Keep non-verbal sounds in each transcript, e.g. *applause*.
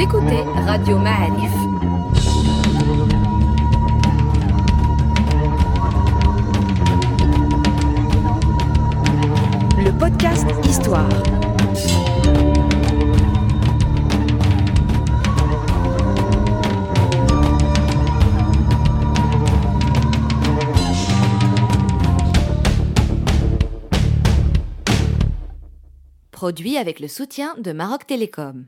Écoutez Radio Ma'arif. Le podcast Histoire. Produit avec le soutien de Maroc Télécom.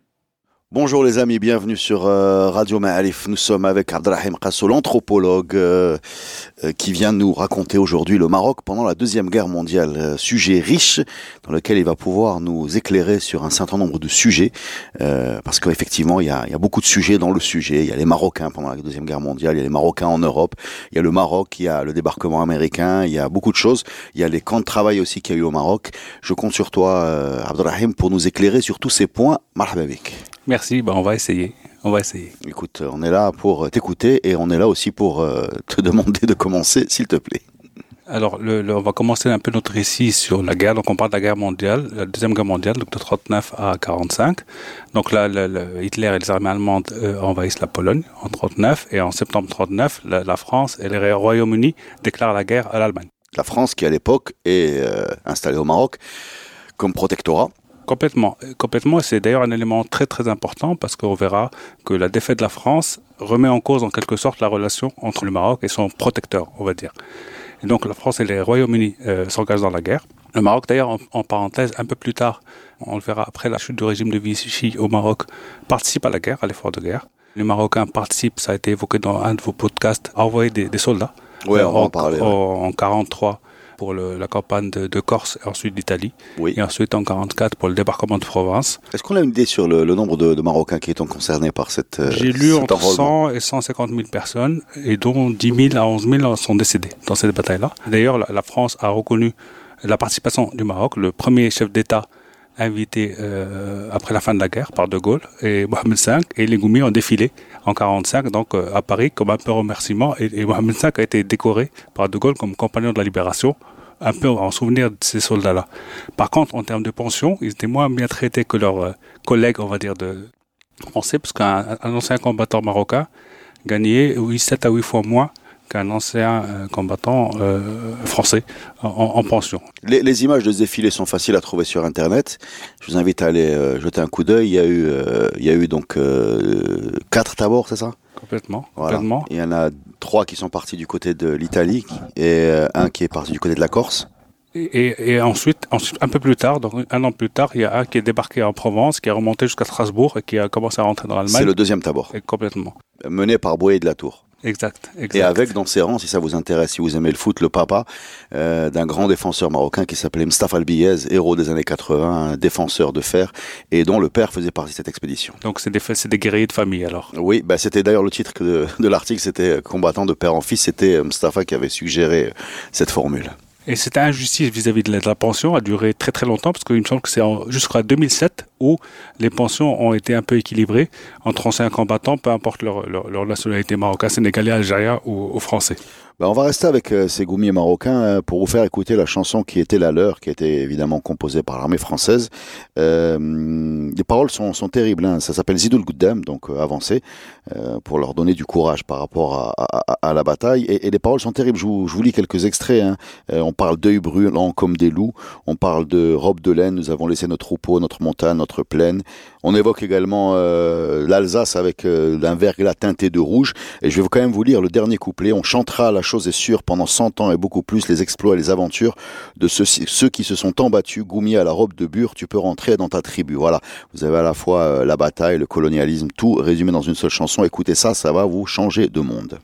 Bonjour les amis, bienvenue sur euh, Radio Ma'alif. Nous sommes avec Abdrahim Qasso, l'anthropologue euh, euh, qui vient nous raconter aujourd'hui le Maroc pendant la Deuxième Guerre mondiale. sujet riche dans lequel il va pouvoir nous éclairer sur un certain nombre de sujets. parce qu'effectivement, il y a, y a beaucoup de sujets dans le sujet. Il y a les Marocains pendant la Deuxième Guerre mondiale, il y a les Marocains en Europe, il y a le Maroc, il y a le débarquement américain, il y a beaucoup de choses. Il y a les camps de travail aussi qu'il y a eu au Maroc. Je compte sur toi, Abdrahim, pour nous éclairer sur tous ces points. Marhababik. Merci, bah on va essayer. On va essayer. Écoute, on est là pour t'écouter et on est là aussi pour euh, te *laughs* demander de commencer, s'il te plaît. Alors, le, on va commencer un peu notre récit sur la guerre. Donc, on parle de la guerre mondiale, la deuxième guerre mondiale, donc de 39 à 45. Donc là, le, Hitler et les armées allemandes euh, envahissent la Pologne en 39 et en septembre 39, la, France et le Royaume-Uni déclarent la guerre à l'Allemagne. La France, qui à l'époque est euh, installée au Maroc comme protectorat. Complètement, complètement. C'est d'ailleurs un élément très très important parce qu'on verra que la défaite de la France remet en cause en quelque sorte la relation entre le Maroc et son protecteur, on va dire. Et donc la France et les Royaumes-Unis euh, s'engagent dans la guerre. Le Maroc, d'ailleurs, en, parenthèse, un peu plus tard, on le verra après la chute du régime de Vichy au Maroc, participe à la guerre, à l'effort de guerre. Les Marocains participent, ça a été évoqué dans un de vos podcasts, à envoyer des, soldats. Ouais, on va en, parler. En, 43 pour la campagne de, Corse et ensuite d'Italie. Et ensuite en 44 pour le débarquement de Provence. Est-ce qu'on a une idée sur le, nombre de, Marocains qui sont concernés par cette euh, J'ai lu entre 100 et 150 000 personnes et dont 10 000 à 11 000 sont décédés dans cette bataille-là. D'ailleurs, la, France a reconnu la participation du Maroc, le premier chef d'État invité euh, après la fin de la guerre par De Gaulle et Mohamed V et les Goumi ont défilé en 45 donc euh, à Paris comme un peu remerciement et, et Mohamed V a été décoré par De Gaulle comme compagnon de la libération un peu en souvenir de ces soldats-là. Par contre, en termes de pension, ils étaient moins bien traités que leurs euh, collègues, on va dire, de français, parce qu'un ancien combattant marocain gagnait 7 à 8 fois moins qu'un ancien euh, combattant euh, français en, pension. Les, images de ce défilé sont faciles à trouver sur Internet. Je vous invite à aller jeter un coup d'œil. Il y a eu, il y a eu donc quatre tabords, c'est ça? Complètement, complètement. Il y en a trois qui sont partis du côté de l'Italie et euh, un qui est parti du côté de la Corse. Et, ensuite, un peu plus tard, donc un an plus tard, il y a un qui est débarqué en Provence, qui est remonté jusqu'à Strasbourg et qui a commencé à rentrer dans l'Allemagne. C'est le deuxième tabord. complètement. Mené par Boyer de la Tour. Exact, exact. Et avec dans ses rangs, si ça vous intéresse, si vous aimez le foot, le papa euh, d'un grand défenseur marocain qui s'appelait Mustafa Albiyez, héros des années 80, un défenseur de fer, et dont le père faisait partie de cette expédition. Donc c'est des, des guerriers de famille alors Oui, bah c'était d'ailleurs le titre de, de l'article, c'était combattant de père en fils, c'était Mustafa qui avait suggéré cette formule. Et cette injustice vis-à-vis de, la pension a duré très très longtemps parce qu'il me semble que c'est jusqu'à 2007 où les pensions ont été un peu équilibrées entre anciens combattants, peu importe leur, leur, nationalité marocaine, sénégalais, algérien ou, ou français. Ben, on va rester avec euh, ces goumiers marocains euh, pour vous faire écouter la chanson qui était la leur, qui était évidemment composée par l'armée française. Euh, les paroles sont, sont terribles. Hein. Ça s'appelle Zidoul Gouddem, donc euh, avancé, pour leur donner du courage par rapport à, à, la bataille. Et, et, les paroles sont terribles. Je vous, je vous lis quelques extraits. Hein. on parle d'œil brûlant comme des loups. On parle de robe de laine. Nous avons laissé notre troupeau, notre montagne, notre plaine. On évoque également l'Alsace avec un verglas teinté de rouge. Et je vais quand même vous lire le dernier couplet. On chantera la chose est sûre, pendant 100 ans et beaucoup plus, les exploits et les aventures de ceux, qui se sont embattus, Goumier à la robe de bure, tu peux rentrer dans ta tribu. Voilà, vous avez à la fois euh, la bataille, le colonialisme, tout résumé dans une seule chanson. Écoutez ça, ça va vous changer de monde.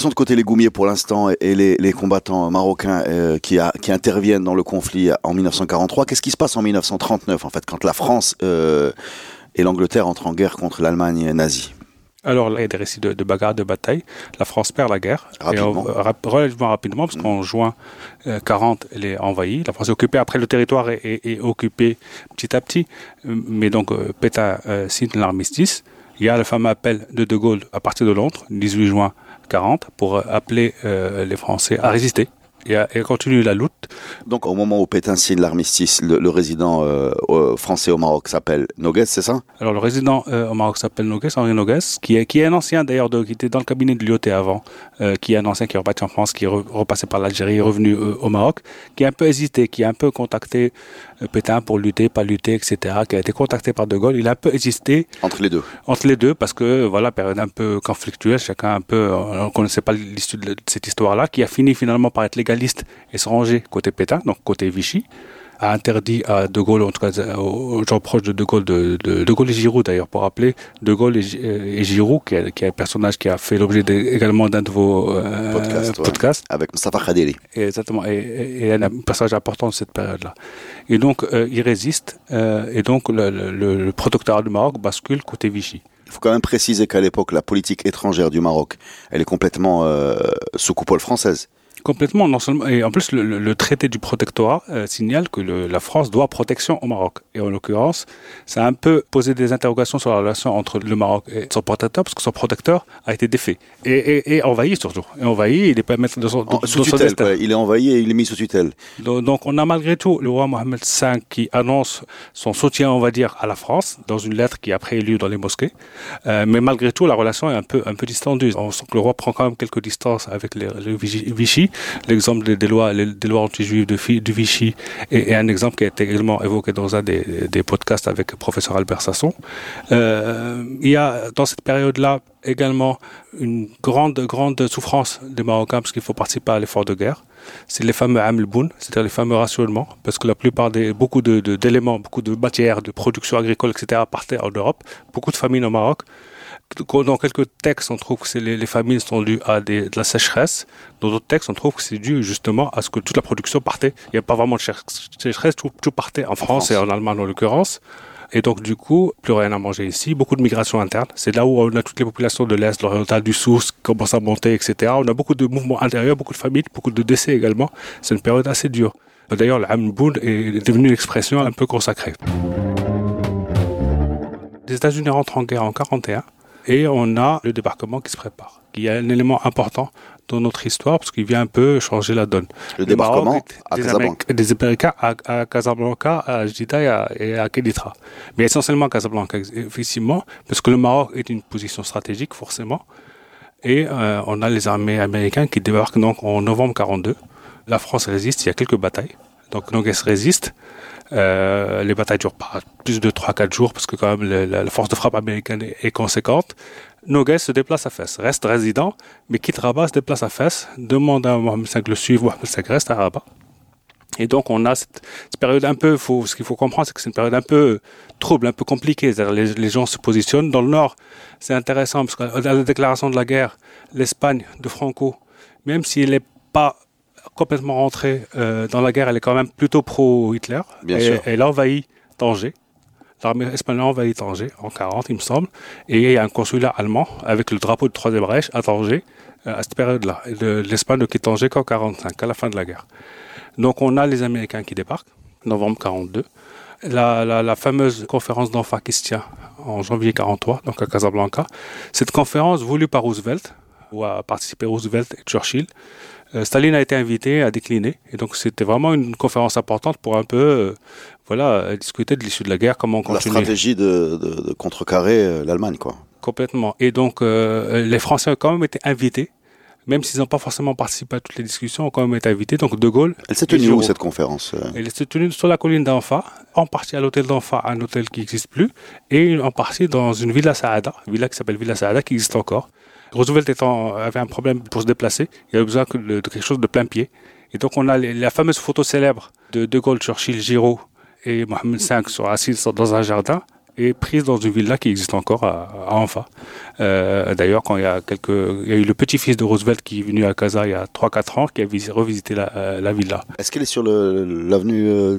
Laissons de côté les Goumiers pour l'instant et les, combattants marocains euh, qui, qui, interviennent dans le conflit en 1943. Qu'est-ce qui se passe en 1939, en fait, quand la France et l'Angleterre entrent en guerre contre l'Allemagne nazie? Alors, il y a des récits de, bagarres, de batailles. La France perd la guerre. Rapidement. relativement rapidement, parce qu'en juin 40, elle est envahie. La France est occupée. Après, le territoire est, occupé petit à petit. Mais donc, Pétain signe l'armistice. Il y a le fameux appel de De Gaulle à partir de Londres, 18 juin 40, pour appeler euh, les Français à résister et, à, continuer la lutte. Donc au moment où Pétain signe l'armistice, le, résident euh, français au Maroc s'appelle Noguès, c'est ça? Alors le résident euh, au Maroc s'appelle Noguès, Henri Noguès, qui est, qui est un ancien d'ailleurs, qui était dans le cabinet de Lyoté avant, qui est un ancien qui est reparti en France, qui est repassé par l'Algérie, revenu au Maroc, qui a un peu hésité, qui a un peu contacté Pétain pour lutter, pas lutter, etc., qui a été contacté par De Gaulle. Il a un peu hésité. Entre les deux. Entre les deux, parce que, voilà, période un peu conflictuelle, chacun un peu, on ne connaissait pas l'issue de cette histoire-là, qui a fini finalement par être légaliste et côté Pétain, donc côté Vichy a interdit à De Gaulle, en tout cas aux gens proches de De Gaulle, de, de, Gaulle et Giroud d'ailleurs, pour rappeler De Gaulle et, Giroud, qui est, qui est, un personnage qui a fait l'objet également d'un de vos euh, podcasts. Avec Mustafa Khadiri. Exactement, et, un passage important de cette période-là. Et donc, euh, il résiste, euh, et donc le, le, protectorat du Maroc bascule côté Vichy. Il faut quand même préciser qu'à l'époque, la politique étrangère du Maroc, elle est complètement sous coupole française. Complètement, non seulement, et en plus le, traité du protectorat euh, signale que la France doit protection au Maroc. Et en l'occurrence, ça a un peu posé des interrogations sur la relation entre le Maroc et son protecteur, parce que son protecteur a été défait et, envahi surtout. Et envahi, il n'est pas maître de son, de, sous tutelle, Il est envahi et il est mis sous tutelle. Donc, on a malgré tout le roi Mohamed V qui annonce son soutien, on va dire, à la France dans une lettre qui après est lue dans les mosquées. Euh, mais malgré tout, la relation est un peu un peu distendue. On sent que le roi prend quand même quelques distances avec les, les Vichy L'exemple des, lois, des lois anti-juives de, Vichy est, un exemple qui a été également évoqué dans un des, podcasts avec le professeur Albert Sasson. Euh, il y a dans cette période-là également une grande, grande souffrance des Marocains parce qu'il faut participer à l'effort de guerre. C'est les fameux Hamlboun, c'est-à-dire les fameux rationnements, parce que la plupart des, beaucoup d'éléments, beaucoup de matières, de production agricole, etc., partaient en Europe. Beaucoup de famines au Maroc dans quelques textes, on trouve que les, les, famines sont dues à de la sécheresse. Dans d'autres textes, on trouve que c'est dû justement à ce que toute la production partait. Il n'y a pas vraiment de sécheresse, tout, partait en, France, et en Allemagne en l'occurrence. Et donc, du coup, plus rien à manger ici. Beaucoup de migration interne. C'est là où on a toutes les populations de l'Est, l'Oriental, du Sud qui commencent à monter, etc. On a beaucoup de mouvements intérieurs, beaucoup de familles, beaucoup de décès également. C'est une période assez dure. D'ailleurs, le est devenu une expression un peu consacrée. Les États-Unis rentrent en guerre en 41 et on a le débarquement qui se prépare, qui est un élément important dans notre histoire parce qu'il vient un peu changer la donne. Le, débarquement à des Casablanca. des Américains à, Casablanca, à Jeddah et à, Keditra. Mais essentiellement à Casablanca, effectivement, parce que le Maroc est une position stratégique, forcément. Et euh, on a les armées américaines qui débarquent donc en novembre 42. La France résiste, il y a quelques batailles. Donc Nogues résiste. Euh, les batailles durent pas plus de 3-4 jours parce que quand même la, force de frappe américaine est, conséquente. Nogues se déplace à Fès, reste résident, mais quitte Rabat, se déplace à Fès, demande à Mohamed V le suivre, Mohamed V reste à Rabat. Et donc on a cette, période un peu, ce qu'il faut comprendre, c'est que c'est une période un peu trouble, un peu compliquée. Les, les gens se positionnent. Dans le nord, c'est intéressant parce que la déclaration de la guerre, l'Espagne de Franco, même s'il n'est pas complètement rentrée euh, dans la guerre, elle est quand même plutôt pro-Hitler. Elle envahit Tanger. L'armée espagnole envahit Tanger en 40, il me semble. Et il y a un consulat allemand avec le drapeau de Troisième Reich à Tanger euh, à cette période-là. L'Espagne ne quitte Tanger qu'en 45, à la fin de la guerre. Donc on a les Américains qui débarquent, novembre 42. La, la, fameuse conférence d'Anfa qui se tient en janvier 43, donc à Casablanca. Cette conférence voulue par Roosevelt, où a participé Roosevelt et Churchill, Staline a été invité à décliner. Et donc, c'était vraiment une conférence importante pour un peu, euh, voilà, discuter de l'issue de la guerre, comment continuer. La stratégie de, de, contrecarrer euh, l'Allemagne, quoi. Complètement. Et donc, les Français ont quand même été invités même s'ils n'ont pas forcément participé à toutes les discussions, ont quand même été invités. Donc De Gaulle. Elle s'est tenue où cette conférence Elle s'est tenue sur la colline d'Anfa, en partie à l'hôtel d'Anfa, un hôtel qui n'existe plus, et en partie dans une villa Saada, une villa qui s'appelle Villa Saada, qui existe encore. Roosevelt étant, avait un problème pour se déplacer, il avait besoin de, quelque chose de plein pied. Et donc on a la fameuse photo célèbre de De Gaulle, Churchill, Giraud et Mohamed V sont assis dans un jardin. Est prise dans une villa qui existe encore à, à Anfa. Euh, D'ailleurs, quand il y a quelques, il y a eu le petit-fils de Roosevelt qui est venu à Casa il y a 3-4 ans, qui a vis- revisité la, euh, la villa. Est-ce qu'elle est sur l'avenue euh,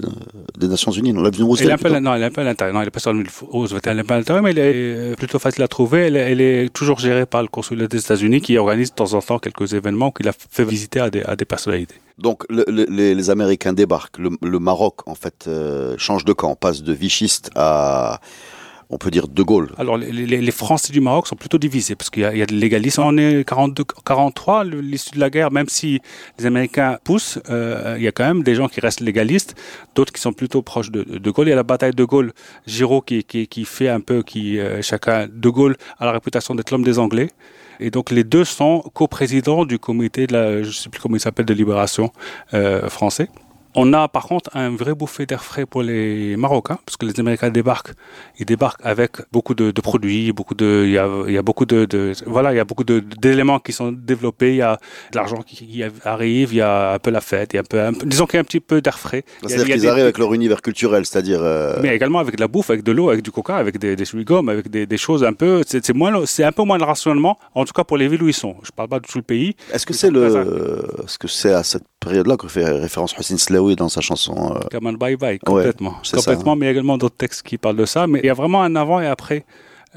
des Nations Unies, non, l'avenue Elle est, Roosevelt un peu, non, elle est un peu à l'intérieur. Non, elle est pas sur le Roosevelt. Elle est pas à l'intérieur, mais elle est plutôt facile à trouver. Elle, est- elle est toujours gérée par le consulat des États-Unis qui organise de temps en temps quelques événements qu'il a fait visiter à des, à des personnalités. Donc le- le- les, Américains débarquent, le, Maroc en fait euh, change de camp, passe de vichiste à, on peut dire, de Gaulle. Alors, les, Français du Maroc sont plutôt divisés parce qu'il y a, des légalistes. On est 42, 43, le- l'issue de la guerre, même si les Américains poussent, euh, il y a quand même des gens qui restent légalistes, d'autres qui sont plutôt proches de, de Gaulle. Il y a la bataille de Gaulle, Giraud qui, qui, qui fait un peu, qui euh, chacun, de Gaulle a la réputation d'être l'homme des Anglais. Et donc les deux sont coprésidents du comité de la, je sais plus comment il s'appelle, de libération euh, français. On a par contre un vrai bouffée d'air frais pour les Marocains, parce que les Américains débarquent, ils débarquent avec beaucoup de, de produits, beaucoup de, il y a, il y a beaucoup de, de- voilà, il y a beaucoup d'éléments qui sont développés, il y a de l'argent qui, qui arrive, il y a un peu la fête, il y a un peu, un disons qu'il y a un petit peu d'air frais. C'est-à-dire qu'ils arrivent avec leur univers culturel, c'est-à-dire euh, mais également avec de la bouffe, avec de l'eau, avec du coca, avec des, des chewing-gums, avec des, des choses un peu. C'est moins, c'est un peu moins le rationnement. En tout cas pour les villes où ils sont. Je parle pas de tout le pays. est-ce que c'est le, est-ce que c'est à cette période-là que fait référence Hossein Slaoui dans sa chanson euh, Kaman Bye Bye, complètement, ça, complètement. Mais il y a également d'autres textes qui parlent de ça. Mais il y a vraiment un avant et après.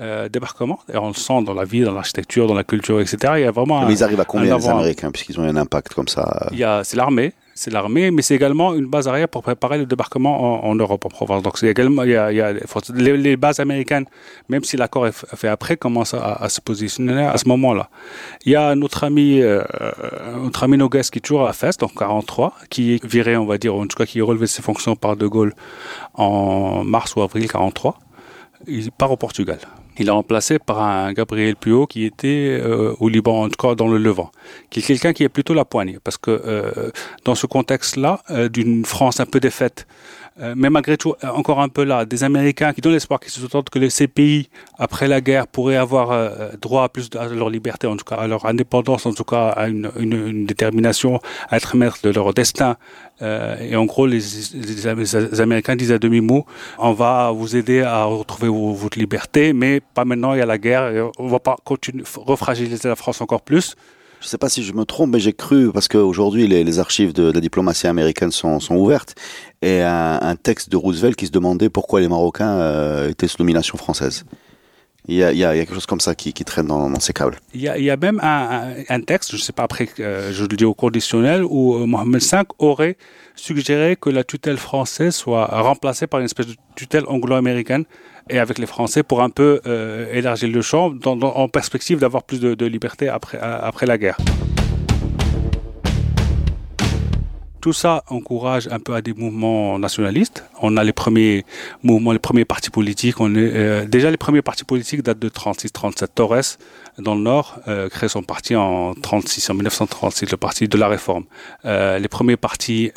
Euh, débarquement, et on le sent dans la vie, dans l'architecture, dans la culture, etc. Il y a vraiment un, Mais ils arrivent à combien les Américains puisqu'ils ont un impact comme ça Il y a, c'est l'armée, c'est l'armée, mais c'est également une base arrière pour préparer le débarquement en, Europe, en Provence. Donc c'est également, il y a, il les, bases américaines, même si l'accord est fait après, commencent à, se positionner à ce moment-là. Il y a notre ami, euh, notre ami Nogues qui est toujours à Fès, donc 43, qui est viré, on va dire, en tout cas qui a relevé ses fonctions par De Gaulle en mars ou avril 43. Il part au Portugal. Il est remplacé par un Gabriel Puot qui était euh, au Liban, en tout cas dans le Levant, qui est quelqu'un qui est plutôt la poignée, parce que euh, dans ce contexte-là, euh, d'une France un peu défaite, euh, mais malgré tout euh, encore un peu là, des Américains qui donnent l'espoir, qui se sentent que les- ces pays, après la guerre, pourraient avoir euh, droit à plus de, à leur liberté, en tout cas à leur indépendance, en tout cas à une, détermination à être maître de leur destin. Et en gros, les, Américains disent à demi-mot, on va vous aider à retrouver votre liberté, mais pas maintenant, il y a la guerre, on va pas continuer, refragiliser la France encore plus. Je ne sais pas si je me trompe, mais j'ai cru, parce qu'aujourd'hui les, archives de, la diplomatie américaine sont, ouvertes, et un, texte de Roosevelt qui se demandait pourquoi les Marocains euh, étaient sous domination française. Il y a, quelque chose comme ça qui, traîne dans, ces câbles. Il y a, même un texte, je ne sais pas après, euh, je le dis au conditionnel, où euh, Mohamed V aurait suggéré que la tutelle française soit remplacée par une espèce de tutelle anglo-américaine et avec les Français pour un peu euh, élargir le champ dans, en perspective d'avoir plus de, de liberté après, après la guerre. Tout ça encourage un peu à des mouvements nationalistes. On a les premiers mouvements, les premiers partis politiques. On est, euh, déjà, les premiers partis politiques datent de 36-37. Torres, dans le Nord, euh, crée son parti en 36, en 1936, le parti de la Réforme. Euh, les premiers partis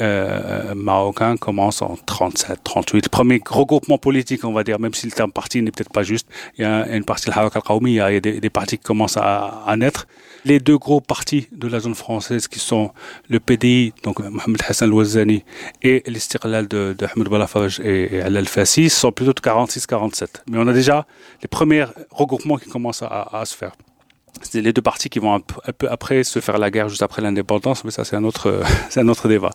marocains commencent en 37, 38. Les premiers regroupements politiques, on va dire, même si le terme parti n'est peut-être pas juste, il y a une partie, le al-Qawmi, il y a des, partis qui commencent à, à naître. Les deux gros partis de la zone française qui sont le PDI, donc Hassan Louazani, et l'Istiqlal de, de Ahmed Balafaj et, et Al Fassi sont plutôt de 46-47. Mais on a déjà les premiers regroupements qui commencent à, se faire. C'est les deux partis qui vont un peu, après se faire la guerre juste après l'indépendance, mais ça *laughs* c'est un autre, débat.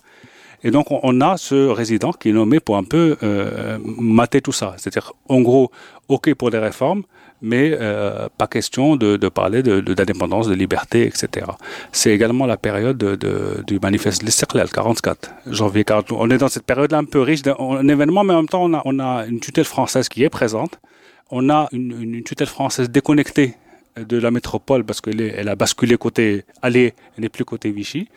Et donc on, on a ce résident qui est nommé pour un peu euh, mater tout ça. C'est-à-dire en gros, ok pour des réformes, mais euh, pas question de, parler d'indépendance, de liberté, etc. C'est également la période de, de, du manifeste l'Istiqlal, 44, janvier 40. On est dans cette période-là un peu riche en événements, mais en même temps on a, une tutelle française qui est présente. On a une, tutelle française déconnectée de la métropole parce qu'elle elle a basculé côté aller, elle n'est plus côté Vichy.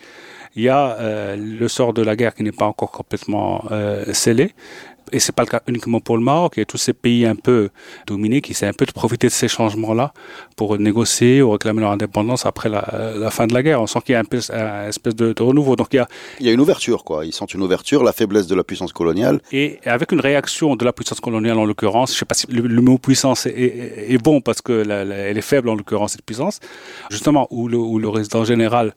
Il y a euh, le sort de la guerre qui n'est pas encore complètement euh, scellé. Et c'est pas le cas uniquement pour le Maroc. Il y a tous ces pays un peu dominés qui essaient un peu de profiter de ces changements-là pour négocier ou réclamer leur indépendance après la, la fin de la guerre. On sent qu'il y a un peu un espèce de, de, renouveau. Donc il y a il y a une ouverture quoi. Ils sentent une ouverture, la faiblesse de la puissance coloniale. Et avec une réaction de la puissance coloniale en l'occurrence, je sais pas si le, le mot puissance est, est, est, bon parce que la, la, elle est faible en l'occurrence cette puissance. Justement où le, où le résident général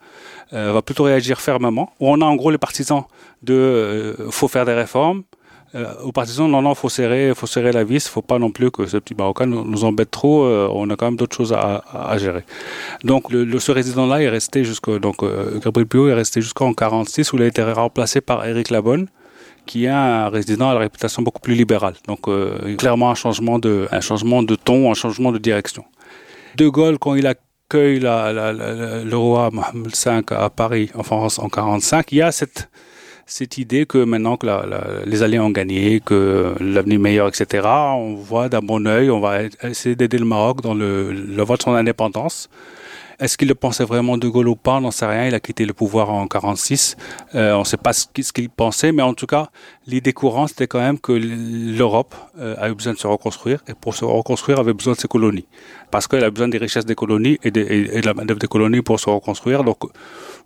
euh, va plutôt réagir fermement. Où on a en gros les partisans de euh, faut faire des réformes euh, aux partisans, non, non, faut serrer, faut serrer la vis, faut pas non plus que ce petit Marocain nous, embête trop. Euh, on a quand même d'autres choses à, gérer. Donc, ce résident-là est resté jusqu'au, donc euh, Gabriel Pio est resté jusqu'en 46 où il a été remplacé par Éric Labonne qui est un résident à la réputation beaucoup plus libérale. Donc, clairement un changement de, ton, un changement de direction. De Gaulle, quand il accueille la, la, le roi Mohamed V à Paris, en France, en 45, il y a cette cette idée que maintenant que la, la, les Alliés ont gagné, que l'avenir meilleur, etc., on voit d'un bon oeil, on va essayer d'aider le Maroc dans le, le vote de son indépendance. Est-ce qu'il le pensait vraiment de Gaulle ou pas? On n'en sait rien. Il a quitté le pouvoir en 46. Euh, on ne sait pas ce qu'il pensait, mais en tout cas, l'idée courante, c'était quand même que l'Europe euh, a eu besoin de se reconstruire et pour se reconstruire, avait besoin de ses colonies. Parce qu'elle a besoin des richesses des colonies et de, et de la main des colonies pour se reconstruire. Donc,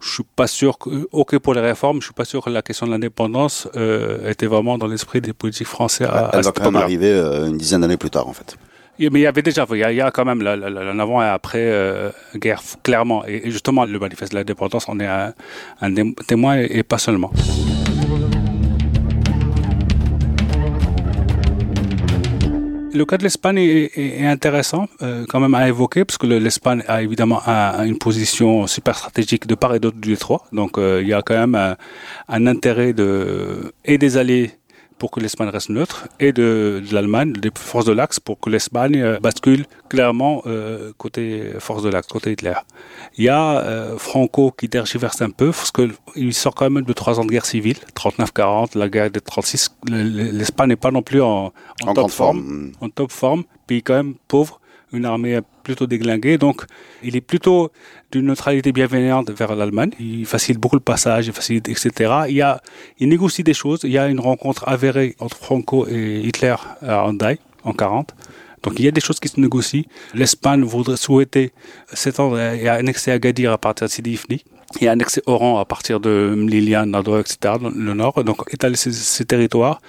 je suis pas sûr que, ok pour les réformes, je suis pas sûr que la question de l'indépendance euh, était vraiment dans l'esprit des politiques français. À, Elle va quand même arriver euh, une dizaine d'années plus tard, en fait. Mais il y avait déjà, il y a, quand même l'avant avant et après euh, guerre, clairement. Et, justement, le manifeste de l'indépendance en est un, un témoin et pas seulement. Le cas de l'Espagne est, intéressant euh, quand même à évoquer parce que l'Espagne a évidemment une position super stratégique de part et d'autre du Détroit. Donc euh, il y a quand même un, un intérêt de et des alliés pour que l'Espagne reste neutre et de, de l'Allemagne, des forces de l'Axe, pour que l'Espagne euh, bascule clairement euh, côté force de l'Axe, côté Hitler. Il y a euh, Franco qui tergiverse un peu, parce qu'il sort quand même de trois ans de guerre civile, 39-40, la guerre de 36. L'Espagne n'est pas non plus en, en, top forme, en top forme, puis quand même pauvre une armée plutôt déglinguée. Donc, il est plutôt d'une neutralité bienveillante vers l'Allemagne. Il facilite beaucoup le passage, il facilite, etc. Il, y a, il négocie des choses. Il y a une rencontre avérée entre Franco et Hitler à Hendaye en 40. Donc il y a des choses qui se négocient. L'Espagne voudrait souhaiter s'étendre et annexer Agadir à partir de Sidi Ifni et annexer Oran à partir de Mlilian, Nador, etc., le nord. Donc étaler ces, ces territoires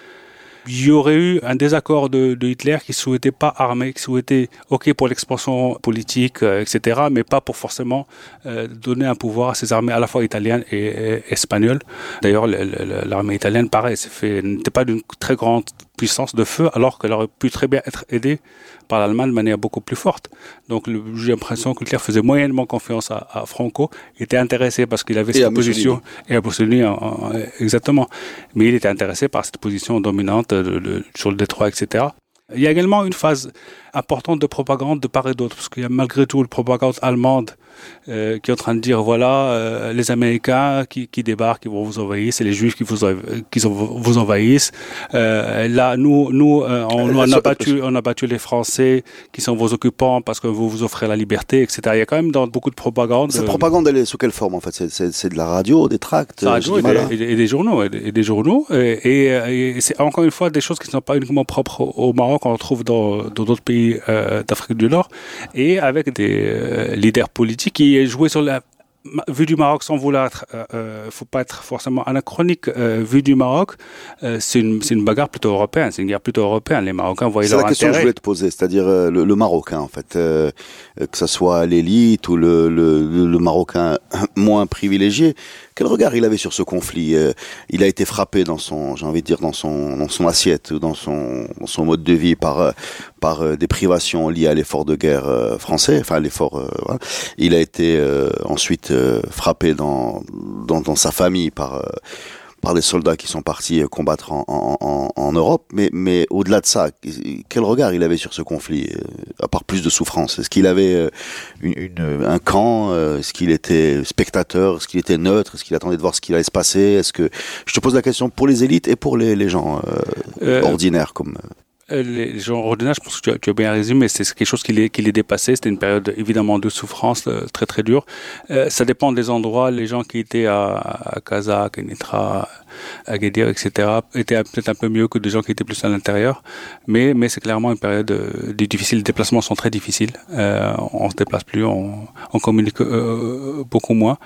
il y aurait eu un désaccord de, de, Hitler qui souhaitait pas armer, qui souhaitait, ok pour l'expansion politique, euh, etc., mais pas pour forcément euh, donner un pouvoir à ces armées à la fois italiennes et, et espagnoles. D'ailleurs, l'armée italienne, pareil, n'était pas d'une très grande puissance de feu, alors qu'elle aurait pu très bien être aidée par l'Allemagne de manière beaucoup plus forte. Donc j'ai l'impression que Hitler faisait moyennement confiance à, à Franco, était intéressé parce qu'il avait cette position, et à Mussolini, exactement, mais il était intéressé par cette position dominante de, sur le détroit, etc. Il y a également une phase importante de propagande de part et d'autre, parce qu'il y a malgré tout une propagande allemande euh, qui est en train de dire voilà euh, les Américains qui, qui, débarquent, qui vont vous envahir, c'est les Juifs qui vous qui vous envahissent. Euh, là, nous, nous, on, on, a battu, on a battu les Français qui sont vos occupants parce que vous vous offrez la liberté, etc. Il y a quand même dans beaucoup de propagande. Cette propagande, elle est sous quelle forme en fait? C'est de la radio, des tracts, radio et des, et, des, journaux, et des, et des journaux. Et, et c'est encore une fois des choses qui ne sont pas uniquement propres au Maroc, on retrouve dans d'autres pays d'Afrique du Nord, et avec des leaders politiques qui est joué sur la vu du Maroc sans vouloir être, euh, euh, faut pas être forcément anachronique, euh, vu du Maroc, euh, c'est une, une bagarre plutôt européenne, c'est une guerre plutôt européenne. Les Marocains voyaient leur intérêt. C'est la question que je voulais te poser, c'est-à-dire euh, le, le, Marocain en fait, euh, que ce soit l'élite ou le, le, le, Marocain *coughs* moins privilégié. Quel regard il avait sur ce conflit Il a été frappé dans son, j'ai envie de dire, dans son, dans son assiette, dans son, dans son mode de vie par par des privations liées à l'effort de guerre français, enfin l'effort. Voilà. Il a été ensuite euh, frappé dans, dans, dans, sa famille par, euh, par des soldats qui sont partis combattre en, en, en Europe. Mais, mais au-delà de ça, quel regard il avait sur ce conflit, euh, à part plus de souffrance? Est-ce qu'il avait une, une, un camp? Est-ce qu'il était spectateur? Est-ce qu'il était neutre? Est-ce qu'il attendait de voir ce qu'il allait se passer? Est-ce que je te pose la question pour les élites et pour les, les gens euh, ordinaires comme euh, les gens ordinaires, je pense que tu as, bien résumé, c'est quelque chose qui les, qui les dépassait. C'était une période évidemment de souffrance euh, très très dure. Euh, ça dépend des endroits. Les gens qui étaient à, à Kaza, à Kenitra, à Guédir, etc., étaient peut-être un peu mieux que des gens qui étaient plus à l'intérieur. Mais, mais c'est clairement une période euh, difficile. Les déplacements sont très difficiles. Euh, on se déplace plus, on, on communique euh, beaucoup moins.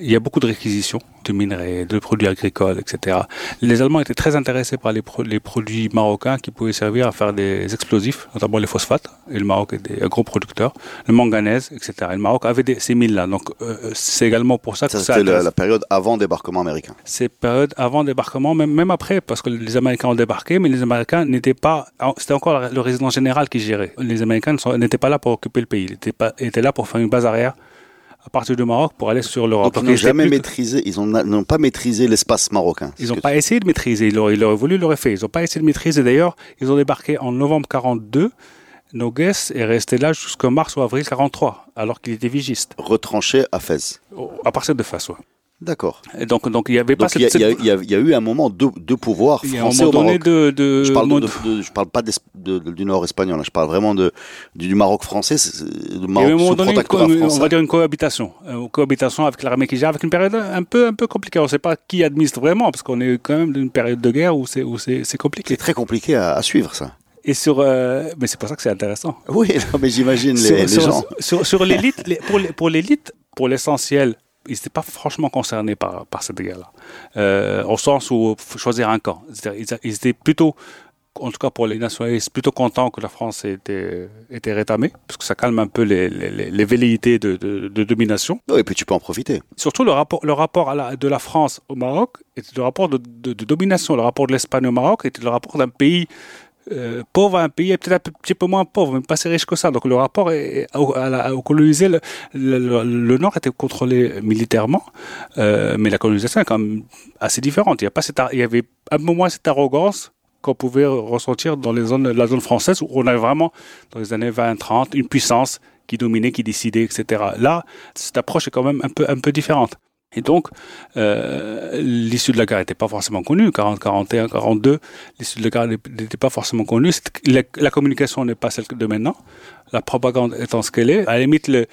Il y a beaucoup de réquisitions de minerais, de produits agricoles, etc. Les Allemands étaient très intéressés par les, pro les produits marocains qui pouvaient servir à faire des explosifs, notamment les phosphates. Et le Maroc est un gros producteur, le manganèse, etc. Et le Maroc avait des, ces mines-là. Donc euh, c'est également pour ça, Ça, que ça. c'était la, la période avant débarquement américain. C'est période avant débarquement, même, même après, parce que les Américains ont débarqué, mais les Américains n'étaient pas. C'était encore le résident général qui gérait. Les Américains n'étaient pas là pour occuper le pays. Ils étaient, pas, étaient là pour faire une base arrière à partir du Maroc pour aller sur l'Europe. Donc ils n'ont jamais maîtrisé, ils ont- n'ont pas maîtrisé l'espace marocain. Ils n'ont pas essayé de maîtriser. Ils auraient, ils auraient voulu, ils l'auraient fait. Ils n'ont pas essayé de maîtriser. D'ailleurs, ils ont débarqué en novembre 42. Nogues est resté là jusqu'en mars ou avril 43, alors qu'il était vigiste. retranché à Fès. À partir de Fès, ouais. D'accord. Donc, donc il n'y avait pas il y, cette. y y y a eu un moment de, de pouvoir y un français moment au donné Maroc. de, de, Je parle, de, mode- de- de- je parle pas du nord espagnol, hein. je parle vraiment de, du, Maroc français, du y Maroc sous donné, une co- on français. va dire une cohabitation. Euh, Une cohabitation avec l'armée qui gère, avec une période un peu, un peu compliquée. On ne sait pas qui administre vraiment, parce qu'on est quand même dans une période de guerre où c'est, où c'est, c'est C'est compliqué. très compliqué à, à suivre ça. Et sur, euh, mais c'est pour ça que c'est intéressant. Oui, *laughs* non, mais j'imagine les, les sur- gens. sur- sur l'élite, pour l'élite, pour l'essentiel, ils n'étaient pas franchement concernés par, par cette guerre-là. Euh, au sens où faut choisir un camp. Ils, ils étaient plutôt, en tout cas pour les nationalistes, plutôt contents que la France ait été, était rétamée, parce que ça calme un peu les, les, les- les velléités de, de- de domination. Oui, et puis tu peux en profiter. Surtout le rapport, le rapport à la- de la France au Maroc était le rapport de domination. Le rapport de l'Espagne au Maroc était le rapport d'un pays euh, pauvre à un pays peut-être un petit peu moins pauvre, mais pas si riche que ça. Donc le rapport est, au, au colonisé, le, Nord était contrôlé militairement, euh, mais la colonisation est quand même assez différente. Il y, a pas cette, il y avait un peu moins cette arrogance qu'on pouvait ressentir dans les zones, la zone française où on avait vraiment, dans les années 20-30, une puissance qui dominait, qui décidait, etc. Là, cette approche est quand même un peu, un peu différente. Et donc, euh, l'issue de la guerre n'était pas forcément connue. 40, 41, 42, l'issue de la guerre n'était pas forcément connue. La, communication n'est pas celle de maintenant. La propagande étant ce qu'elle est. À la limite, le,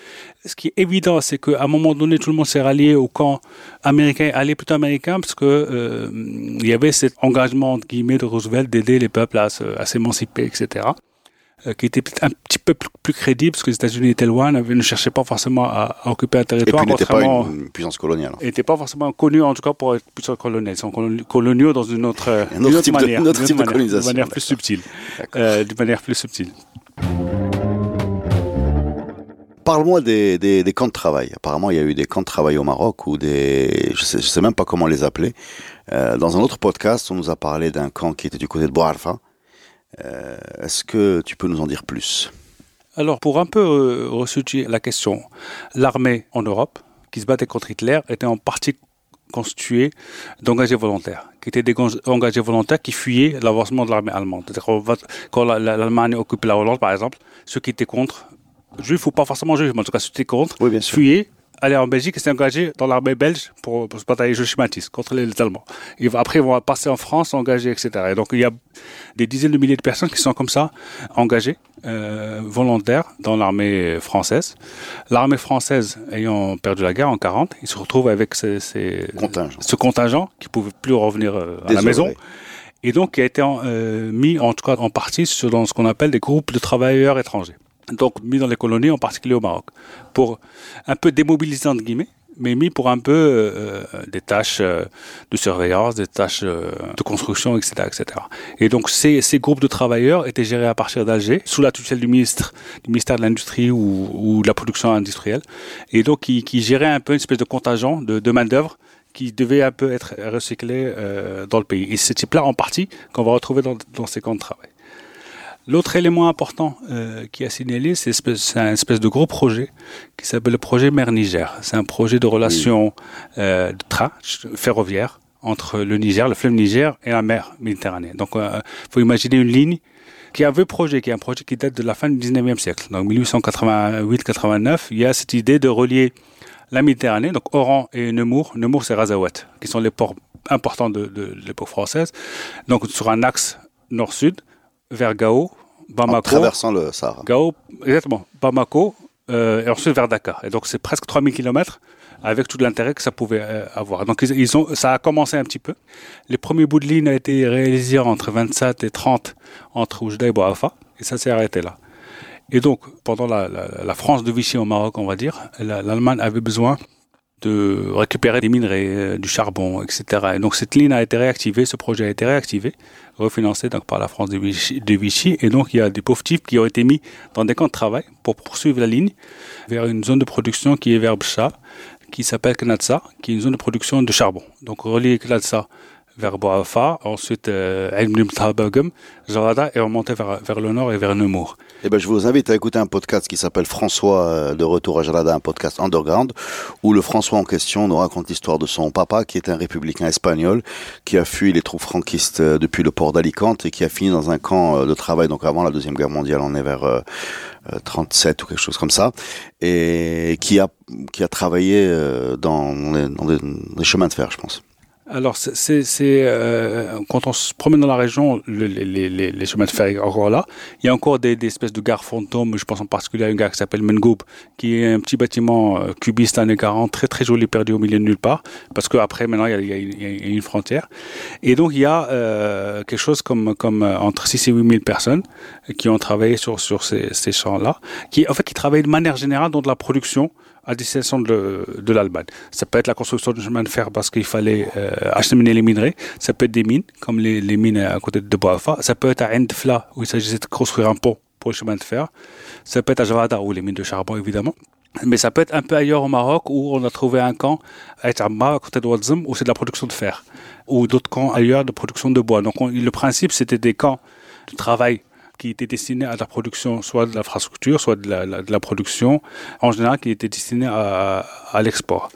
ce qui est évident, c'est qu'à un moment donné, tout le monde s'est rallié au camp américain, allé plutôt américain, parce que euh, il y avait cet engagement entre guillemets de Roosevelt d'aider les peuples à s'émanciper, etc. euh, qui était peut-être un petit peu plus, plus crédible, parce que les États-Unis étaient loin, ne cherchaient pas forcément à, à occuper un Et territoire, puis n'était pas une, une puissance coloniale. n'étaient pas forcément connus, en tout cas pour être plus coloniaux. Ils sont coloni- coloniaux dans une autre, Un une autre type de- manière, un autre d'une type de manière- colonisation, manière plus subtile. Euh, d'une manière plus subtile. Parle-moi des, des, des camps de travail. Apparemment, il y a eu des camps de travail au Maroc ou des, je sais, je sais même pas comment les appeler. Euh, dans un autre podcast, on nous a parlé d'un camp qui était du côté de Boarfa. Euh, Est-ce que tu peux nous en dire plus? Alors, pour un peu euh, resituer la question, l'armée en Europe, qui se battait contre Hitler, était en partie constituée d'engagés volontaires, qui étaient des engagés volontaires qui fuyaient l'avancement de l'armée allemande. Quand la- la- l'Allemagne occupe la Hollande, par exemple, ceux qui étaient contre, juifs ou pas forcément juifs, mais en tout cas ceux qui étaient contre, Oui, fuyaient, allaient en Belgique et engagés dans l'armée belge pour, pour se batailler, je schématise, contre les, les Allemands. Et après, ils vont passer en France, s'engager, etc. Et donc, il y a des dizaines de milliers de personnes qui sont comme ça engagées, euh, volontaires dans l'armée française. L'armée française ayant perdu la guerre en 40, ils se retrouvent avec ces, ces- Contingent. ce contingent qui pouvait plus revenir euh, à la maison et donc qui a été euh, mis en tout cas en partie sur dans ce qu'on appelle des groupes de travailleurs étrangers. Donc mis dans les colonies, en particulier au Maroc, pour un peu démobiliser entre guillemets, mais mis pour un peu euh, des tâches euh, de surveillance, des tâches euh, de construction, etc., etc. Et donc ces, ces groupes de travailleurs étaient gérés à partir d'Alger, sous la tutelle du ministre, du ministère de l'industrie ou, ou de la production industrielle, et donc qui, qui gérait un peu une espèce de contingent de, de main d'œuvre qui devait un peu être recyclé euh, dans le pays. Et ce type-là, en partie, qu'on va retrouver dans, dans ces camps de travail. L'autre élément important euh, qui a signalé, c'est un espèce de gros projet qui s'appelle le projet Mer-Niger. C'est un projet de relation euh, de train ferroviaire entre le Niger, le fleuve Niger et la mer Méditerranée. Donc, il faut imaginer une ligne qui a un vieux projet, qui est un projet qui date de la fin du 19e siècle. Donc, 1888-89, il y a cette idée de relier la Méditerranée, donc Oran et Nemours. Nemours, c'est Razawat, qui sont les ports importants de, de l'époque française. Donc, sur un axe nord-sud, vers Gao, En Bamako. traversant le Sahara. Gao, exactement, Bamako, euh, et ensuite vers Dakar. Et donc, c'est presque 3000 km avec tout l'intérêt que ça pouvait euh, avoir. Donc, ils, ils ont, ça a commencé un petit peu. Les premiers bouts de ligne ont été réalisés entre 27 et 30 entre Oujda et Boafa, et ça s'est arrêté là. Et donc, pendant la, la, la France de Vichy au Maroc, on va dire, la- l'Allemagne avait besoin de récupérer des minerais, euh, du charbon, etc. Et donc cette ligne a été réactivée, ce projet a été réactivé, refinancé donc par la France de Vichy. Et donc il y a des pauvres types qui ont été mis dans des camps de travail pour poursuivre la ligne vers une zone de production qui est vers Bcha, qui s'appelle Knatsa, qui est une zone de production de charbon. Donc relier Knatsa vers Boafa, ensuite euh, Zarada et remonter vers, vers le nord et vers Nemours. Eh ben, je vous invite à écouter un podcast qui s'appelle François euh, de retour à Jalada, un podcast underground, où le François en question nous raconte l'histoire de son papa, qui est un républicain espagnol, qui a fui les troupes franquistes euh, depuis le port d'Alicante et qui a fini dans un camp de travail, donc avant la Deuxième Guerre mondiale, on est vers 37 ou quelque chose comme ça, et qui a, qui a travaillé dans, dans des chemins de fer, je pense. Alors, c'est euh, quand on se promène dans la région, les, les, les, chemins de fer encore là. Il y a encore des, des, espèces de gares fantômes. Je pense en particulier à une gare qui s'appelle Mengoub, qui est un petit bâtiment euh, cubiste années 40, très très joli, perdu au milieu de nulle part, parce qu'après maintenant il y, a, il y, a, une frontière. Et donc il y a euh, quelque chose comme comme euh, entre 6 et 8 000 personnes qui ont travaillé sur sur ces, ces champs-là, qui en fait qui travaillent de manière générale dans de la production à destination de, de l'Allemagne. Ça peut être la construction de chemin de fer parce qu'il fallait euh, acheminer les minerais. Ça peut être des mines, comme les, mines à côté de Boafa. Ça peut être à Endfla, où il s'agissait de construire un pont pour le chemin de fer. Ça peut être à Javada, où les mines de charbon, évidemment. Mais ça peut être un peu ailleurs au Maroc, où on a trouvé un camp à Etamma, à côté de Ouadzem, où c'est de la production de fer. Ou d'autres camps ailleurs de production de bois. Donc le principe, c'était des camps de travail qui était destiné à la production, soit de l'infrastructure, soit de la, de la, production, en général, qui était destiné à, à l'export.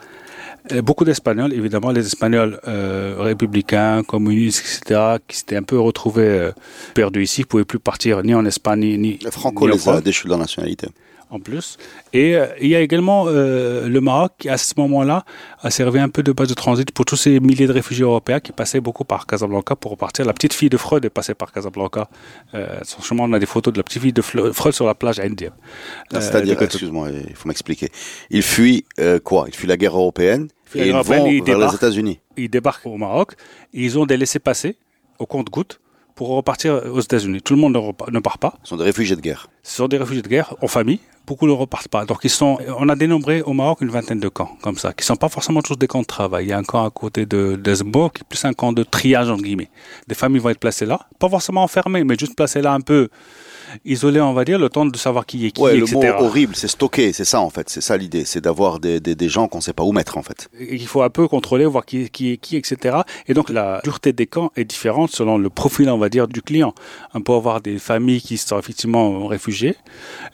Beaucoup d'Espagnols, évidemment, les Espagnols euh, républicains, communistes, etc., qui s'étaient un peu retrouvés euh, perdus ici, ne pouvaient plus partir ni en Espagne, ni, ni Les Franco les a déchus de la nationalité en plus. Et euh, il y a également euh, le Maroc qui, à ce moment-là, a servi un peu de base de transit pour tous ces milliers de réfugiés européens qui passaient beaucoup par Casablanca pour repartir. La petite fille de Freud est passée par Casablanca. Euh, franchement, on a des photos de la petite fille de Freud sur la plage indienne. Euh, C'est-à-dire, excuse-moi, il faut m'expliquer. Il fuit quoi? Il fuit la guerre européenne et ils vont vers les États-Unis. Ils débarquent au Maroc. Ils ont des laissés-passer au compte-gouttes pour repartir aux États-Unis. Tout le monde ne, ne part pas. Ce sont des réfugiés de guerre. Ce sont des réfugiés de guerre en famille, beaucoup ne repartent pas. Donc ils sont, on a dénombré au Maroc une vingtaine de camps comme ça, qui sont pas forcément tous des camps de travail. Il y a un camp à côté de d'Esbourg qui est plus un camp de triage entre guillemets. Des familles vont être placées là, pas forcément enfermées, mais juste placées là un peu isolé, on va dire, le temps de savoir qui est qui, ouais, etc. Le mot horrible, c'est stocker, c'est ça en fait, c'est ça l'idée, c'est d'avoir des, des, des, gens qu'on ne sait pas où mettre en fait. Il faut un peu contrôler, voir qui est qui, est qui etc. Et donc la dureté des camps est différente selon le profil, on va dire, du client. On peut avoir des familles qui sont effectivement réfugiées,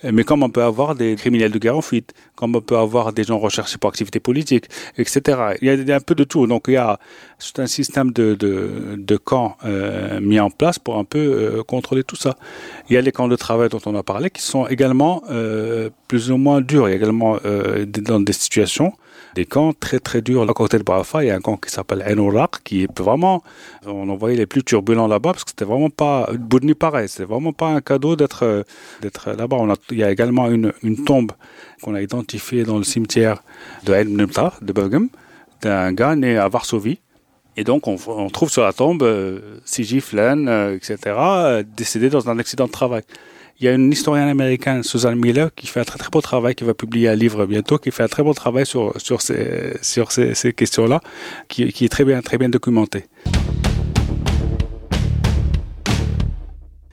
mais comme on peut avoir des criminels de guerre en fuite, comme on peut avoir des gens recherchés pour activité politique, etc. Il y a un peu de tout. Donc il y a tout un système de, de, camps euh, mis en place pour un peu euh, contrôler tout ça. Il y a les camps de travail dont on a parlé qui sont également euh, plus ou moins durs. Il y a également dans des situations des camps très très durs. À côté de Barafa, il y a un camp qui s'appelle Enorak, qui est vraiment, on envoyait les plus turbulents là-bas parce que c'était vraiment pas, Boudni pareil, c'était vraiment pas un cadeau d'être d'être là-bas. On a, il y a également une, une tombe qu'on a identifiée dans le cimetière de El de Bergam, d'un gars né à Varsovie et donc, on, trouve sur la tombe euh, Sigi euh, etc., euh, décédé dans un accident de travail. Il y a une historienne américaine, Susan Miller, qui fait un très très beau travail, qui va publier un livre bientôt, qui fait un très beau travail sur, sur ces, sur ces, ces questions-là, qui, qui est très bien, très bien documenté.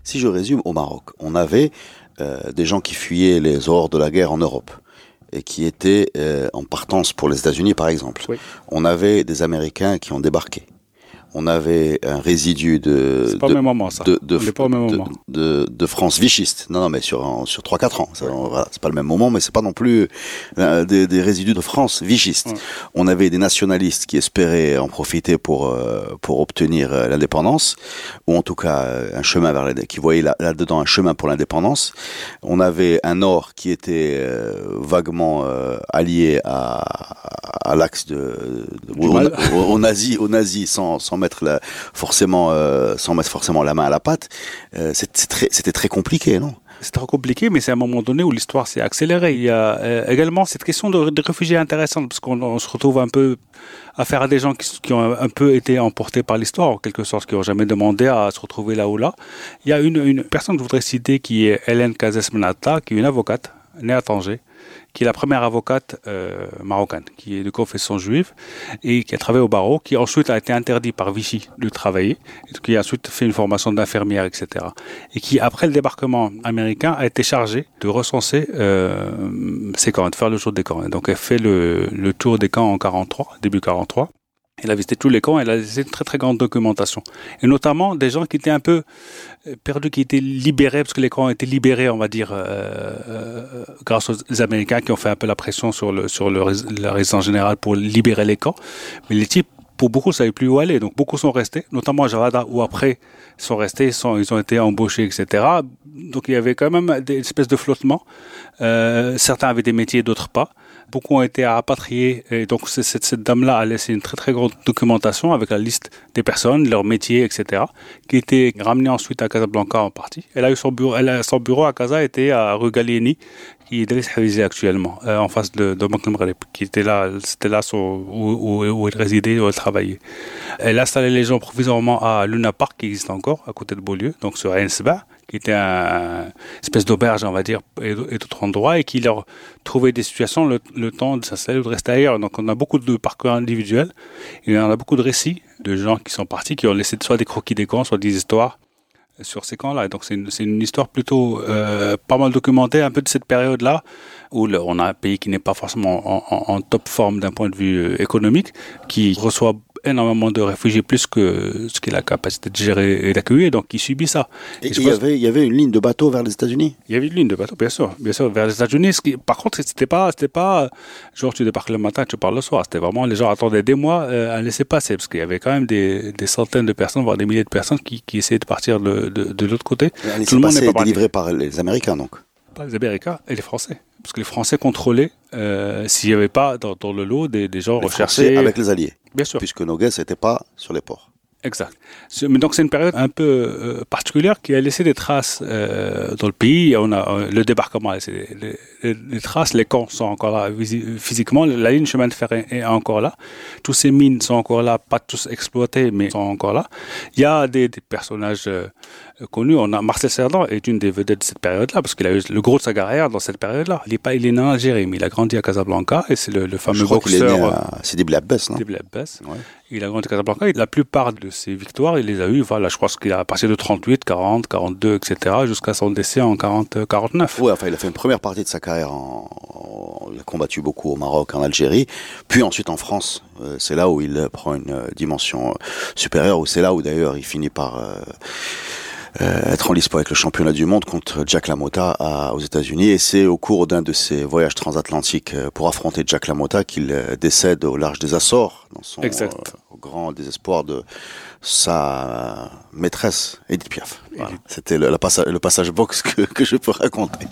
Si je résume, au Maroc, on avait euh, des gens qui fuyaient les horreurs de la guerre en Europe et qui étaient euh, en partance pour les États-Unis, par exemple. Oui. On avait des Américains qui ont débarqué. On avait un résidu de pas de, au même moment ça. de, pas au même moment. de, de France vichiste. Non, non, mais sur sur trois quatre ans. Voilà, c'est pas le même moment, mais c'est pas non plus euh, des, des résidus de France vichiste. Ouais. On avait des nationalistes qui espéraient en profiter pour euh, pour obtenir euh, l'indépendance, ou en tout cas un chemin vers qui voyaient là- là-dedans un chemin pour l'indépendance. On avait un Nord qui était euh, vaguement allié à, à l'axe de, au nazi, au nazi sans, sans mettre forcément euh, sans mettre forcément la main à la pâte. Euh, C'était très compliqué, non? C'est trop compliqué, mais c'est à un moment donné où l'histoire s'est accélérée. Il y a euh, également cette question de, réfugiés intéressante, parce qu'on on se retrouve un peu affaire à des gens qui, ont un peu été emportés par l'histoire, en quelque sorte, qui n'ont jamais demandé à se retrouver là ou là. Il y a une, personne que je voudrais citer qui est Hélène Cazes Menata, qui est une avocate, née à Tanger, qui est la première avocate euh, marocaine, qui est de confession juive et qui a travaillé au barreau, qui ensuite a été interdit par Vichy de travailler, qui a ensuite fait une formation d'infirmière, etc. Et qui, après le débarquement américain, a été chargée de recenser euh, ces camps, de faire le tour des camps. donc elle fait le, le tour des camps en 43, début 43. Elle a visité tous les camps, elle a laissé une très très grande documentation. Et notamment des gens qui étaient un peu euh, perdus, qui étaient libérés, parce que les camps ont été libérés, on va dire, euh, euh, grâce aux Américains qui ont fait un peu la pression sur, le, sur le, la résidence générale pour libérer les camps. Mais les types, pour beaucoup, ne savaient plus où aller. Donc beaucoup sont restés, notamment à Javada, où après, ils sont restés, ils, ont été embauchés, etc. Donc il y avait quand même des espèces de flottement. Certains avaient des métiers, d'autres pas beaucoup ont été rapatriés. Et donc, cette, cette dame-là a laissé une très, très grande documentation avec la liste des personnes, leurs métiers, etc., qui était ramenée ensuite à Casablanca en partie. Elle a eu son bureau, elle a, son bureau à Casa était à rue Gallieni, qui est actuellement, euh, en face de, de qui était là, c'était là où, où, elle résidait, où elle travaillait. Elle a installé les gens provisoirement à Luna Park, qui existe encore, à côté de Beaulieu, donc sur Ainsba, qui était un espèce d'auberge, on va dire, et, d'autres endroits, et qui leur trouvait des situations le, temps de s'installer ou de rester ailleurs. Donc on a beaucoup de parcours individuels, et on a beaucoup de récits de gens qui sont partis, qui ont laissé soit des croquis des camps, soit des histoires sur ces camps-là. Donc c'est une, une, histoire plutôt euh, pas mal documentée un peu de cette période-là, où on a un pays qui n'est pas forcément en, en top forme d'un point de vue euh, économique, qui reçoit énormément de réfugiés, plus que ce qu'il a la capacité de gérer et d'accueillir, donc il subit ça. Et, il, y avait, il y avait une ligne de bateau vers les États-Unis Il y avait une ligne de bateau, bien sûr, bien sûr, vers les États-Unis. Par contre, c'était pas, c'était pas genre tu débarques le matin, tu pars le soir. C'était vraiment, les gens attendaient des mois euh, à laisser passer, parce qu'il y avait quand même des, des, centaines de personnes, voire des milliers de personnes qui, qui essayaient de partir de, de, de l'autre côté. Tout le monde n'est pas délivré par les Américains, donc Pas les Américains et les Français parce que les Français contrôlaient euh, s'il n'y avait pas dans, dans, le lot des, des gens les recherchés. avec les Alliés. Bien sûr. Puisque Noguès n'était pas sur les ports. Exact. Mais donc c'est une période un peu euh, particulière qui a laissé des traces euh, dans le pays. On a le débarquement a laissé des, des, traces. Les camps sont encore là physiquement. La ligne chemin de fer est, encore là. Tous ces mines sont encore là, pas tous exploités, mais sont encore là. Il y a des, des personnages euh, connus. On a Marcel Cerdan est une des vedettes de cette période-là parce qu'il a eu le gros de sa carrière dans cette période-là. Il est pas, il est né en Algérie, mais il a grandi à Casablanca et c'est le, le, fameux Je crois boxeur. Il est né à Sidi Blabès, non? Sidi Blabès. Ouais. Il a grandi à Casablanca et la plupart de ses victoires, il les a eues, voilà, je crois qu'il a passé de 38, 40, 42, etc., jusqu'à son décès en 40, 49. Oui, enfin, il a fait une première partie de sa carrière en, il a combattu beaucoup au Maroc, en Algérie, puis ensuite en France. C'est là où il prend une dimension supérieure, ou c'est là où d'ailleurs il finit par euh, euh, être en lice avec le championnat du monde contre Jack LaMotta à, aux États-Unis. Et c'est au cours d'un de ses voyages transatlantiques pour affronter Jack LaMotta qu'il décède au large des Açores, dans son exact. Euh, grand désespoir de sa maîtresse, Edith Piaf. Voilà. C'était le, passage, le passage box que, que je peux raconter.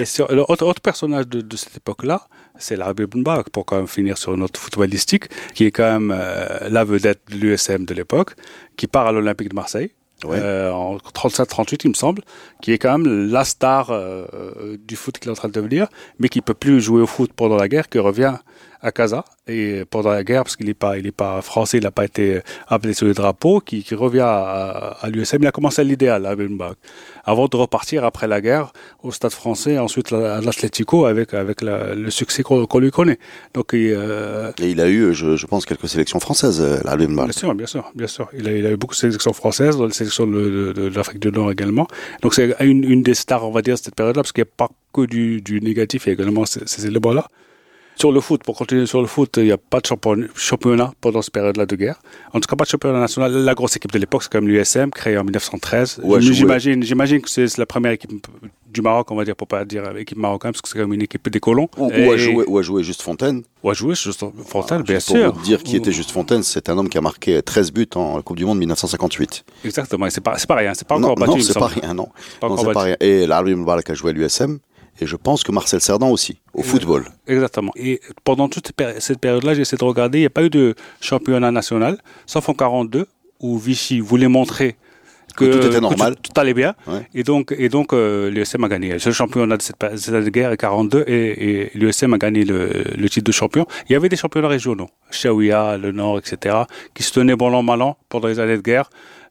Et sur, le autre, autre personnage de, de cette époque-là, c'est l'Arabie Ibn pour quand même finir sur note footballistique, qui est quand même euh, la vedette de l'USM de l'époque, qui part à l'Olympique de Marseille Euh, en 37-38 il me semble, qui est quand même la star euh, du foot qu'il est en train de devenir, mais qui peut plus jouer au foot pendant la guerre, qui revient à Casa et pendant la guerre parce qu'il n'est pas il est pas français, il n'a pas été appelé sur le drapeau, qui, qui revient à, à l'USM, il a commencé à l'idéal à Benbach, avant de repartir après la guerre au Stade Français, ensuite à l'Atlético avec avec la, le succès qu'on qu lui connaît. Donc il, euh... et il a eu, je, je pense, quelques sélections françaises à Benbach. Bien sûr, bien sûr, bien sûr. Il a, il a eu beaucoup de sélections françaises, dans les sélections de, de, de l'Afrique du Nord également. Donc c'est une, une des stars, on va dire, de cette période-là, parce qu'il n'y a pas que du, du négatif, il y a également ces, ces éléments-là. Sur le foot, pour continuer sur le foot, il n'y a pas de championnat pendant cette période-là de guerre. En tout cas, pas de championnat national. La grosse équipe de l'époque, c'est comme l'USM, créée en 1913. Ouais, j'imagine, j'imagine que c'est la première équipe du Maroc, on va dire, pour pas dire équipe marocaine, parce que c'est comme une équipe des colons. Ou, et... a joué, ou a joué Juste Fontaine. Ou a joué Juste Fontaine, ah, bien sûr. sûr. Pour vous dire qui était Juste Fontaine, c'est un homme qui a marqué 13 buts en Coupe du Monde 1958. Exactement, c'est pas, pas rien, c'est pas encore non, battu. Non, c'est pas rien, non. Pas non pas rien. Et l'Arabie Mbarak a joué à l'USM. Et je pense que Marcel Cerdan aussi, au football. Exactement. Et pendant toute cette période-là, j'ai essayé de regarder, il n'y a pas eu de championnat national, sauf en 42, où Vichy voulait montrer que, que tout était normal, tout, tout, allait bien, ouais. et donc et donc euh, l'USM a gagné. Le championnat de cette, cette guerre est 42 et, et l'USM a gagné le, le, titre de champion. Il y avait des championnats régionaux, Chaouia, le Nord, etc., qui se tenaient bon an mal an pendant les années de guerre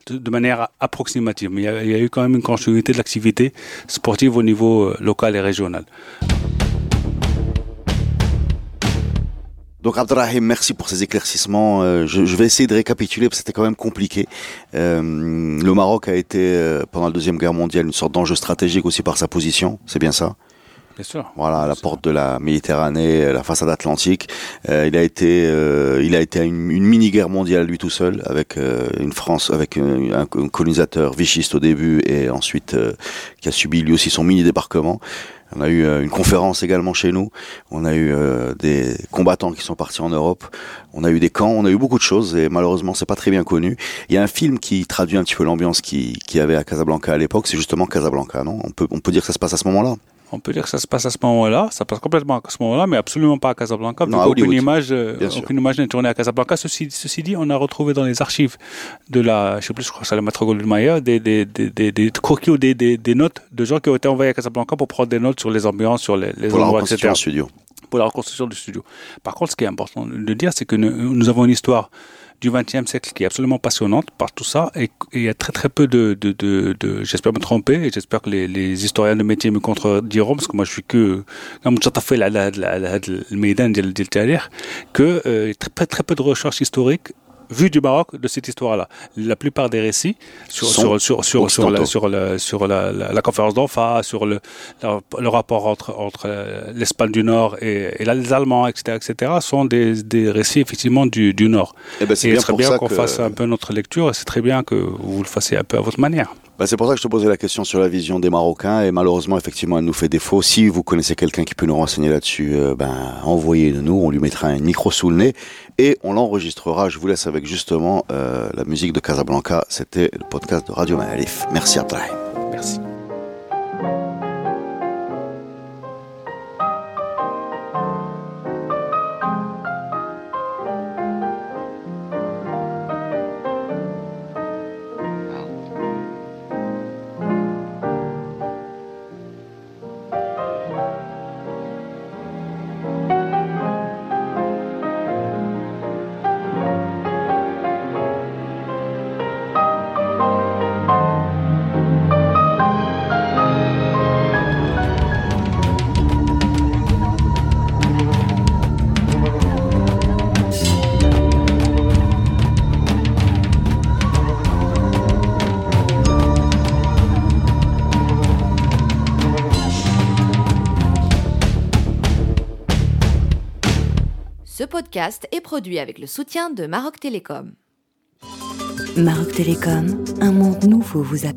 de manière approximative, mais il y, a, eu quand même une continuité de l'activité sportive au niveau euh, local et régional. Donc Abdelrahim, merci pour ces éclaircissements. Euh, je, vais essayer de récapituler parce que c'était quand même compliqué. Euh, le Maroc a été pendant la deuxième guerre mondiale une sorte d'enjeu stratégique aussi par sa position. C'est bien ça? Bien sûr. Voilà, à la porte de la Méditerranée, la façade atlantique. il a été, il a été une, une mini-guerre mondiale lui tout seul, avec une France, avec un, un, colonisateur vichiste au début et ensuite qui a subi lui aussi son mini débarquement. On a eu euh, une conférence également chez nous. On a eu euh, des combattants qui sont partis en Europe. On a eu des camps. On a eu beaucoup de choses et malheureusement c'est pas très bien connu. Il y a un film qui traduit un petit peu l'ambiance qui, qui avait à Casablanca à l'époque. C'est justement Casablanca, non? On peut on peut dire que ça se passe à ce moment-là on peut dire que ça se passe à ce moment-là, ça passe complètement à ce moment-là, mais absolument pas à Casablanca. Non, aucune image, euh, aucune image n'est tournée à Casablanca. Ceci, ceci dit, on a retrouvé dans les archives de la, je sais plus, je crois que c'est la Maître Goldmeier, des, des, des, des, des croquis ou des, des, des, notes de gens qui ont été envoyés à Casablanca pour prendre des notes sur les ambiances, sur les, les pour endroits, la etc. studio. Pour la reconstruction du studio. Par contre, ce qui est important de dire, c'est que nous, nous avons une histoire du XXe siècle qui est absolument passionnante par tout ça et il y a très très peu de, de, de, j'espère me tromper et j'espère que les, historiens de métier me contrediront parce que moi je suis que comme fait la le que très très peu de recherches historiques vu du Maroc de cette histoire-là. La plupart des récits sur sur sur sur sur la, sur, la, sur la, la, conférence d'Anfa, sur le, le rapport entre entre l'Espagne du Nord et, et les Allemands, etc., etc., sont des, des récits effectivement du, du Nord. Eh ben, et, bien il serait bien qu'on fasse un peu notre lecture et c'est très bien que vous le fassiez un peu à votre manière. Bah, c'est pour ça que je te posais la question sur la vision des Marocains et malheureusement effectivement elle nous fait défaut. Si vous connaissez quelqu'un qui peut nous renseigner là-dessus, euh, ben envoyez-nous, on lui mettra un micro sous le nez et on l'enregistrera. Je vous laisse avec justement euh, la musique de Casablanca. C'était le podcast de Radio Malif. Merci Abdelrahim. Merci. Est produit avec le soutien de Maroc Télécom. Maroc Télécom, un monde nouveau vous appelle.